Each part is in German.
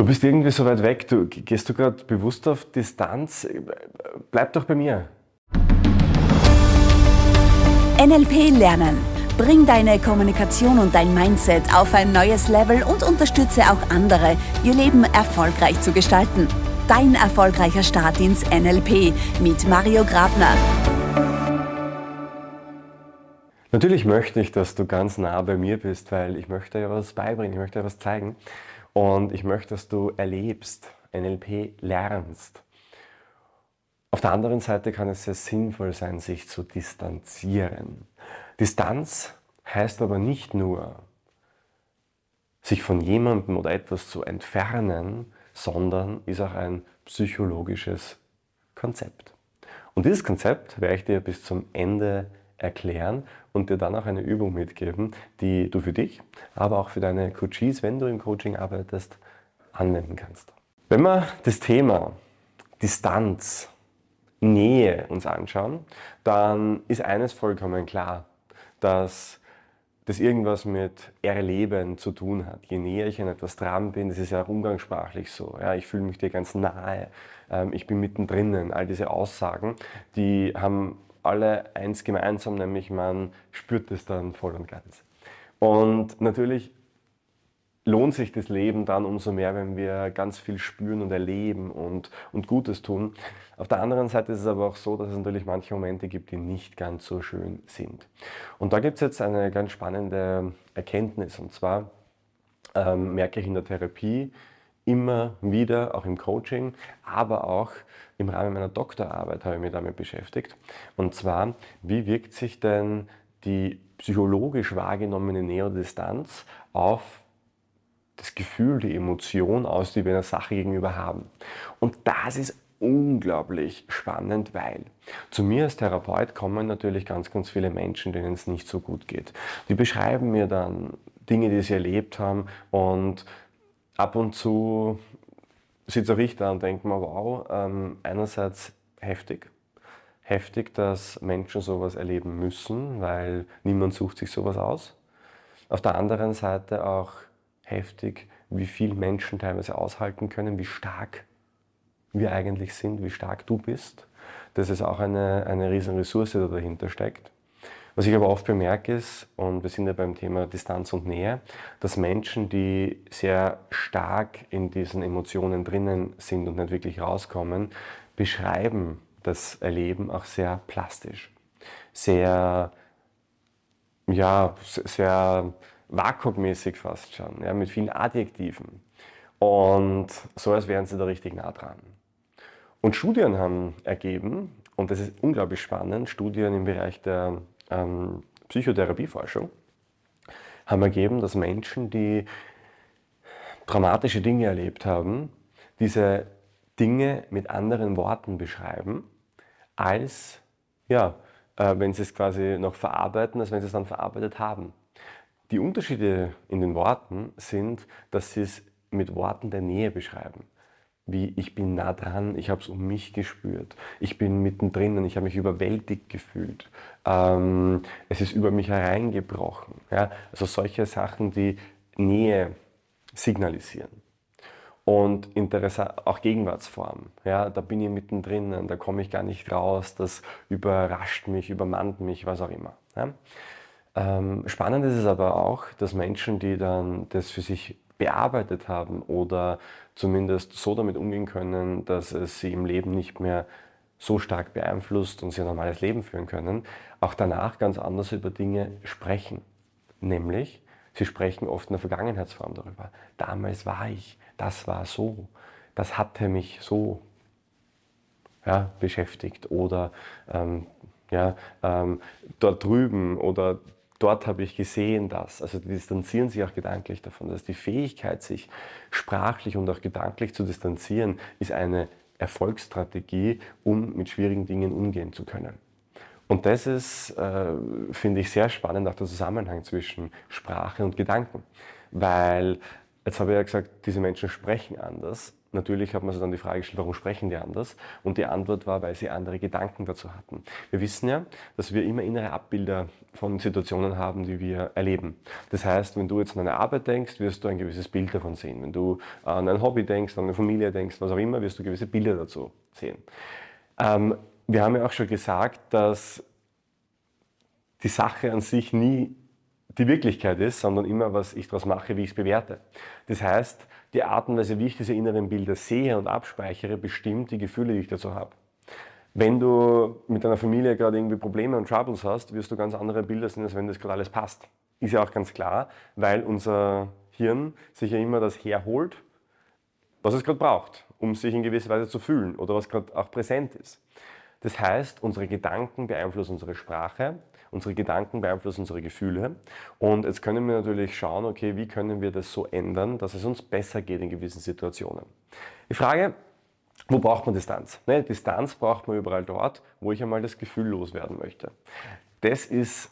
Du bist irgendwie so weit weg, du, gehst du gerade bewusst auf Distanz? Bleib doch bei mir. NLP Lernen. Bring deine Kommunikation und dein Mindset auf ein neues Level und unterstütze auch andere, ihr Leben erfolgreich zu gestalten. Dein erfolgreicher Start ins NLP mit Mario Grabner. Natürlich möchte ich, dass du ganz nah bei mir bist, weil ich möchte dir was beibringen, ich möchte dir was zeigen. Und ich möchte, dass du erlebst, NLP lernst. Auf der anderen Seite kann es sehr sinnvoll sein, sich zu distanzieren. Distanz heißt aber nicht nur, sich von jemandem oder etwas zu entfernen, sondern ist auch ein psychologisches Konzept. Und dieses Konzept werde ich dir bis zum Ende erklären und dir dann auch eine Übung mitgeben, die du für dich, aber auch für deine Coaches, wenn du im Coaching arbeitest, anwenden kannst. Wenn wir das Thema Distanz, Nähe uns anschauen, dann ist eines vollkommen klar, dass das irgendwas mit Erleben zu tun hat. Je näher ich an etwas dran bin, das ist ja auch umgangssprachlich so. Ja, ich fühle mich dir ganz nahe, ähm, ich bin mittendrin. All diese Aussagen, die haben alle eins gemeinsam, nämlich man spürt es dann voll und ganz. Und natürlich lohnt sich das Leben dann umso mehr, wenn wir ganz viel spüren und erleben und, und Gutes tun. Auf der anderen Seite ist es aber auch so, dass es natürlich manche Momente gibt, die nicht ganz so schön sind. Und da gibt es jetzt eine ganz spannende Erkenntnis. Und zwar ähm, merke ich in der Therapie, immer wieder, auch im Coaching, aber auch im Rahmen meiner Doktorarbeit habe ich mich damit beschäftigt. Und zwar, wie wirkt sich denn die psychologisch wahrgenommene Neodistanz auf das Gefühl, die Emotion aus, die wir einer Sache gegenüber haben. Und das ist unglaublich spannend, weil zu mir als Therapeut kommen natürlich ganz, ganz viele Menschen, denen es nicht so gut geht. Die beschreiben mir dann Dinge, die sie erlebt haben und ab und zu sitze ich da und denke mir, wow, ähm, einerseits heftig, heftig, dass Menschen sowas erleben müssen, weil niemand sucht sich sowas aus. Auf der anderen Seite auch heftig, wie viel Menschen teilweise aushalten können, wie stark wir eigentlich sind, wie stark du bist. Das ist auch eine, eine riesen Ressource, die dahinter steckt. Was ich aber oft bemerke ist, und wir sind ja beim Thema Distanz und Nähe, dass Menschen, die sehr stark in diesen Emotionen drinnen sind und nicht wirklich rauskommen, beschreiben das Erleben auch sehr plastisch. Sehr, ja, sehr vakuummäßig fast schon, ja, mit vielen Adjektiven. Und so als wären sie da richtig nah dran. Und Studien haben ergeben, und das ist unglaublich spannend, Studien im Bereich der ähm, Psychotherapieforschung haben ergeben, dass Menschen, die dramatische Dinge erlebt haben, diese Dinge mit anderen Worten beschreiben, als ja, äh, wenn sie es quasi noch verarbeiten, als wenn sie es dann verarbeitet haben. Die Unterschiede in den Worten sind, dass sie es mit Worten der Nähe beschreiben wie ich bin nah dran, ich habe es um mich gespürt, ich bin mittendrin, ich habe mich überwältigt gefühlt, ähm, es ist über mich hereingebrochen. Ja? Also solche Sachen, die Nähe signalisieren. Und interessant, auch Gegenwartsform. Ja, da bin ich mittendrin, da komme ich gar nicht raus, das überrascht mich, übermannt mich, was auch immer. Ja? Ähm, spannend ist es aber auch, dass Menschen, die dann das für sich bearbeitet haben oder zumindest so damit umgehen können, dass es sie im Leben nicht mehr so stark beeinflusst und sie ein normales Leben führen können, auch danach ganz anders über Dinge sprechen. Nämlich, sie sprechen oft in der Vergangenheitsform darüber. Damals war ich, das war so, das hatte mich so ja, beschäftigt oder ähm, ja, ähm, dort drüben oder dort habe ich gesehen das. Also die distanzieren sich auch gedanklich davon. Das heißt, die Fähigkeit, sich sprachlich und auch gedanklich zu distanzieren, ist eine Erfolgsstrategie, um mit schwierigen Dingen umgehen zu können. Und das ist, äh, finde ich, sehr spannend, auch der Zusammenhang zwischen Sprache und Gedanken. Weil, jetzt habe ich ja gesagt, diese Menschen sprechen anders. Natürlich hat man sich dann die Frage gestellt, warum sprechen die anders? Und die Antwort war, weil sie andere Gedanken dazu hatten. Wir wissen ja, dass wir immer innere Abbilder von Situationen haben, die wir erleben. Das heißt, wenn du jetzt an eine Arbeit denkst, wirst du ein gewisses Bild davon sehen. Wenn du an ein Hobby denkst, an eine Familie denkst, was auch immer, wirst du gewisse Bilder dazu sehen. Ähm, wir haben ja auch schon gesagt, dass die Sache an sich nie die Wirklichkeit ist, sondern immer, was ich daraus mache, wie ich es bewerte. Das heißt, die Art und Weise, wie ich diese inneren Bilder sehe und abspeichere, bestimmt die Gefühle, die ich dazu habe. Wenn du mit deiner Familie gerade irgendwie Probleme und Troubles hast, wirst du ganz andere Bilder sehen, als wenn das gerade alles passt. Ist ja auch ganz klar, weil unser Hirn sich ja immer das herholt, was es gerade braucht, um sich in gewisser Weise zu fühlen oder was gerade auch präsent ist. Das heißt, unsere Gedanken beeinflussen unsere Sprache, unsere Gedanken beeinflussen unsere Gefühle. Und jetzt können wir natürlich schauen, okay, wie können wir das so ändern, dass es uns besser geht in gewissen Situationen. Die Frage, wo braucht man Distanz? Ne, Distanz braucht man überall dort, wo ich einmal das Gefühl loswerden möchte. Das ist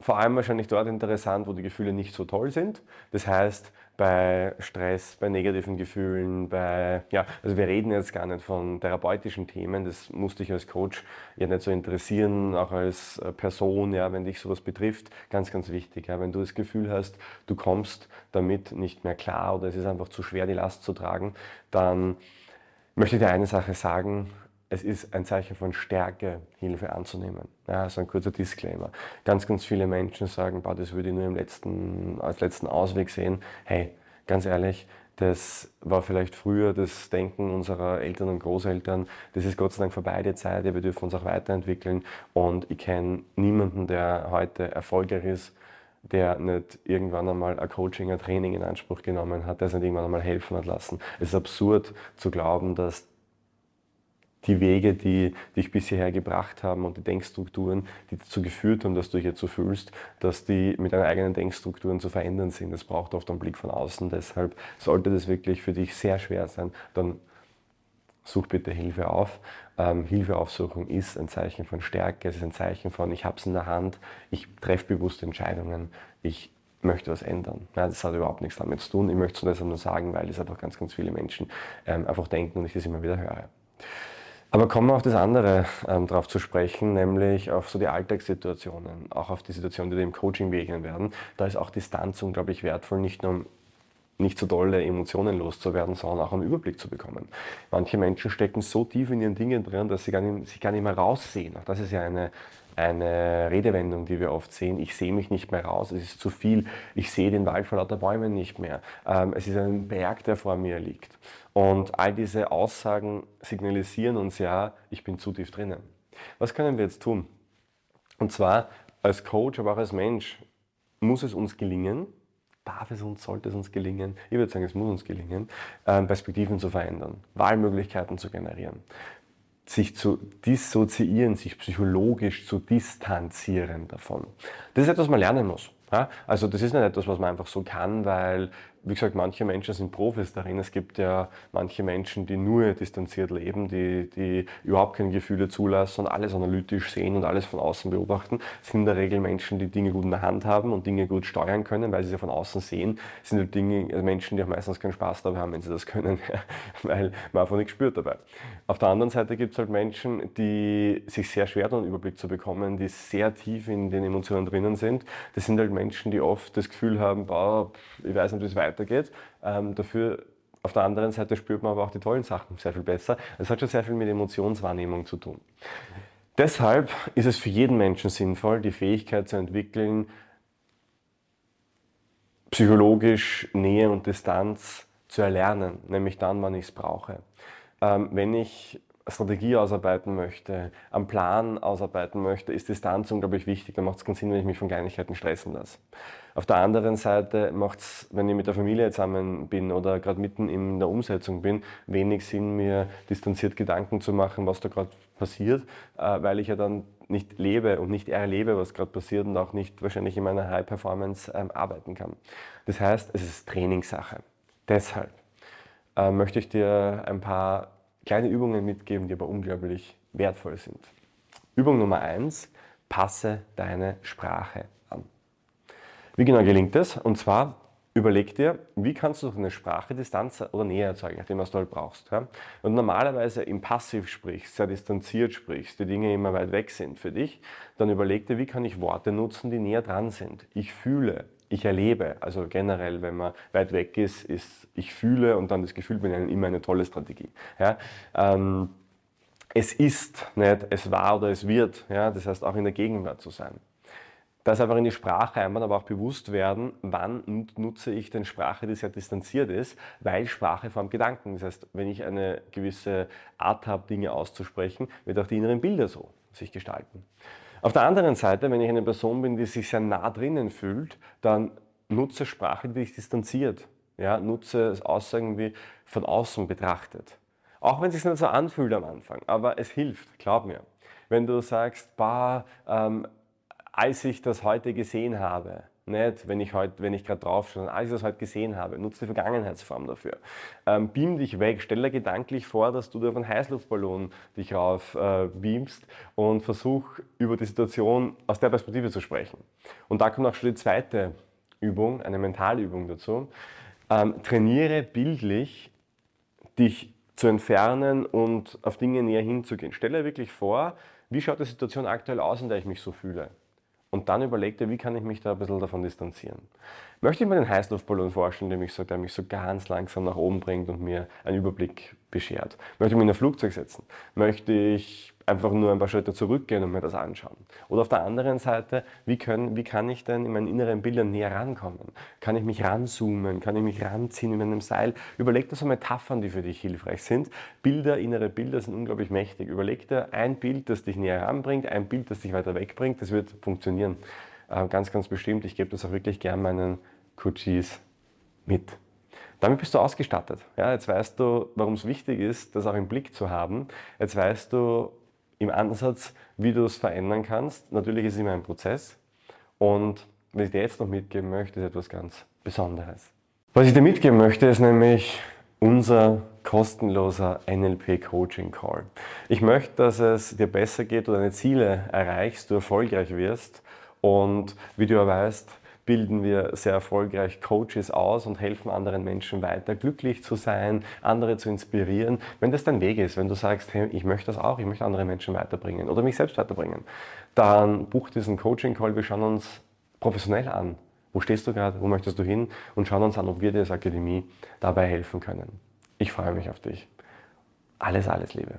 vor allem wahrscheinlich dort interessant, wo die Gefühle nicht so toll sind. Das heißt, bei Stress, bei negativen Gefühlen, bei, ja, also wir reden jetzt gar nicht von therapeutischen Themen, das musste ich als Coach ja nicht so interessieren, auch als äh, Person, ja, wenn dich sowas betrifft, ganz, ganz wichtig, ja, wenn du das Gefühl hast, du kommst damit nicht mehr klar oder es ist einfach zu schwer, die Last zu tragen, dann möchte ich dir eine Sache sagen, es ist ein Zeichen von Stärke, Hilfe anzunehmen. Ja, also ein kurzer Disclaimer. Ganz, ganz viele Menschen sagen, bah, das würde ich nur im letzten, als letzten Ausweg sehen. Hey, ganz ehrlich, das war vielleicht früher das Denken unserer Eltern und Großeltern. Das ist Gott sei Dank vorbei, die Zeit. Wir dürfen uns auch weiterentwickeln. Und ich kenne niemanden, der heute erfolgreich ist, der nicht irgendwann einmal ein Coaching, ein Training in Anspruch genommen hat, der sich irgendwann einmal helfen hat lassen. Es ist absurd zu glauben, dass die Wege, die dich bisher gebracht haben und die Denkstrukturen, die dazu geführt haben, dass du dich jetzt so fühlst, dass die mit deinen eigenen Denkstrukturen zu verändern sind. Das braucht oft einen Blick von außen. Deshalb sollte das wirklich für dich sehr schwer sein, dann such bitte Hilfe auf. Ähm, Hilfeaufsuchung ist ein Zeichen von Stärke, es ist ein Zeichen von, ich habe es in der Hand, ich treffe bewusste Entscheidungen, ich möchte was ändern. Ja, das hat überhaupt nichts damit zu tun. Ich möchte es deshalb nur sagen, weil es einfach ganz, ganz viele Menschen ähm, einfach denken und ich das immer wieder höre. Aber kommen wir auf das andere ähm, drauf zu sprechen, nämlich auf so die Alltagssituationen, auch auf die Situationen, die im Coaching begegnen werden. Da ist auch Distanz unglaublich wertvoll, nicht nur um nicht so tolle Emotionen loszuwerden, sondern auch einen Überblick zu bekommen. Manche Menschen stecken so tief in ihren Dingen drin, dass sie gar nicht, sich gar nicht mehr raussehen. Auch das ist ja eine, eine Redewendung, die wir oft sehen. Ich sehe mich nicht mehr raus, es ist zu viel. Ich sehe den Wald vor lauter Bäumen nicht mehr. Ähm, es ist ein Berg, der vor mir liegt. Und all diese Aussagen signalisieren uns ja, ich bin zu tief drinnen. Was können wir jetzt tun? Und zwar als Coach, aber auch als Mensch muss es uns gelingen, darf es uns, sollte es uns gelingen, ich würde sagen, es muss uns gelingen, ähm, Perspektiven zu verändern, Wahlmöglichkeiten zu generieren, sich zu dissoziieren, sich psychologisch zu distanzieren davon. Das ist etwas, was man lernen muss. Ja, also das ist nicht etwas, was man einfach so kann, weil, wie gesagt, manche Menschen sind Profis darin. Es gibt ja manche Menschen, die nur distanziert leben, die, die überhaupt keine Gefühle zulassen und alles analytisch sehen und alles von außen beobachten. Das sind in der Regel Menschen, die Dinge gut in der Hand haben und Dinge gut steuern können, weil sie sie von außen sehen. Das sind halt Dinge, also Menschen, die auch meistens keinen Spaß dabei haben, wenn sie das können, weil man einfach nichts spürt dabei. Auf der anderen Seite gibt es halt Menschen, die sich sehr schwer tun, einen Überblick zu bekommen, die sehr tief in den Emotionen drinnen sind. Das sind halt Menschen, die oft das Gefühl haben, boah, ich weiß nicht, wie es weitergeht. Ähm, dafür auf der anderen Seite spürt man aber auch die tollen Sachen sehr viel besser. Es hat schon sehr viel mit Emotionswahrnehmung zu tun. Deshalb ist es für jeden Menschen sinnvoll, die Fähigkeit zu entwickeln, psychologisch Nähe und Distanz zu erlernen, nämlich dann, wann ich es brauche. Ähm, wenn ich Strategie ausarbeiten möchte, am Plan ausarbeiten möchte, ist Distanz unglaublich wichtig. Da macht es keinen Sinn, wenn ich mich von Kleinigkeiten stressen lasse. Auf der anderen Seite macht es, wenn ich mit der Familie zusammen bin oder gerade mitten in der Umsetzung bin, wenig Sinn, mir distanziert Gedanken zu machen, was da gerade passiert, äh, weil ich ja dann nicht lebe und nicht erlebe, was gerade passiert und auch nicht wahrscheinlich in meiner High Performance ähm, arbeiten kann. Das heißt, es ist Trainingssache. Deshalb äh, möchte ich dir ein paar kleine Übungen mitgeben, die aber unglaublich wertvoll sind. Übung Nummer eins: passe deine Sprache an. Wie genau gelingt das? Und zwar Überleg dir, wie kannst du durch eine Sprache Distanz oder Nähe erzeugen, nachdem was du halt brauchst. Ja? Und normalerweise im Passiv sprichst, sehr distanziert sprichst, die Dinge immer weit weg sind für dich, dann überleg dir, wie kann ich Worte nutzen, die näher dran sind. Ich fühle, ich erlebe. Also generell, wenn man weit weg ist, ist ich fühle und dann das Gefühl bin immer eine tolle Strategie. Ja? Ähm, es ist nicht, es war oder es wird. Ja? Das heißt, auch in der Gegenwart zu sein. Das einfach in die Sprache einmal, aber auch bewusst werden, wann nutze ich denn Sprache, die sehr distanziert ist, weil Sprache formt Gedanken. Das heißt, wenn ich eine gewisse Art habe, Dinge auszusprechen, wird auch die inneren Bilder so sich gestalten. Auf der anderen Seite, wenn ich eine Person bin, die sich sehr nah drinnen fühlt, dann nutze Sprache, die dich distanziert. Ja, nutze Aussagen wie von außen betrachtet. Auch wenn es sich nicht so anfühlt am Anfang, aber es hilft, glaub mir. Wenn du sagst, bah, ähm, als ich das heute gesehen habe, nicht, wenn ich, ich gerade drauf schaue, als ich das heute gesehen habe, nutze die Vergangenheitsform dafür. Ähm, beam dich weg, stell dir gedanklich vor, dass du auf einen Heißluftballon dich rauf äh, beamst und versuch über die Situation aus der Perspektive zu sprechen. Und da kommt auch schon die zweite Übung, eine Mentalübung dazu. Ähm, trainiere bildlich dich zu entfernen und auf Dinge näher hinzugehen. Stelle wirklich vor, wie schaut die Situation aktuell aus, in der ich mich so fühle. Und dann überleg dir, wie kann ich mich da ein bisschen davon distanzieren. Möchte ich mir den Heißluftballon vorstellen, der mich, so, der mich so ganz langsam nach oben bringt und mir einen Überblick beschert? Möchte ich mich in ein Flugzeug setzen? Möchte ich einfach nur ein paar Schritte zurückgehen und mir das anschauen? Oder auf der anderen Seite, wie, können, wie kann ich denn in meinen inneren Bildern näher rankommen? Kann ich mich ranzoomen? Kann ich mich ranziehen in einem Seil? Überleg dir so Metaphern, die für dich hilfreich sind. Bilder, innere Bilder sind unglaublich mächtig. Überleg dir ein Bild, das dich näher ranbringt, ein Bild, das dich weiter wegbringt. Das wird funktionieren. Äh, ganz, ganz bestimmt. Ich gebe das auch wirklich gern meinen Coaches mit. Damit bist du ausgestattet. Ja, jetzt weißt du, warum es wichtig ist, das auch im Blick zu haben. Jetzt weißt du, im Ansatz, wie du es verändern kannst. Natürlich ist es immer ein Prozess. Und was ich dir jetzt noch mitgeben möchte, ist etwas ganz Besonderes. Was ich dir mitgeben möchte, ist nämlich unser kostenloser NLP Coaching Call. Ich möchte, dass es dir besser geht, du deine Ziele erreichst, du erfolgreich wirst und wie du ja weißt, bilden wir sehr erfolgreich Coaches aus und helfen anderen Menschen weiter, glücklich zu sein, andere zu inspirieren. Wenn das dein Weg ist, wenn du sagst, hey, ich möchte das auch, ich möchte andere Menschen weiterbringen oder mich selbst weiterbringen, dann buch diesen Coaching-Call. Wir schauen uns professionell an. Wo stehst du gerade? Wo möchtest du hin? Und schauen uns an, ob wir dir als Akademie dabei helfen können. Ich freue mich auf dich. Alles, alles Liebe.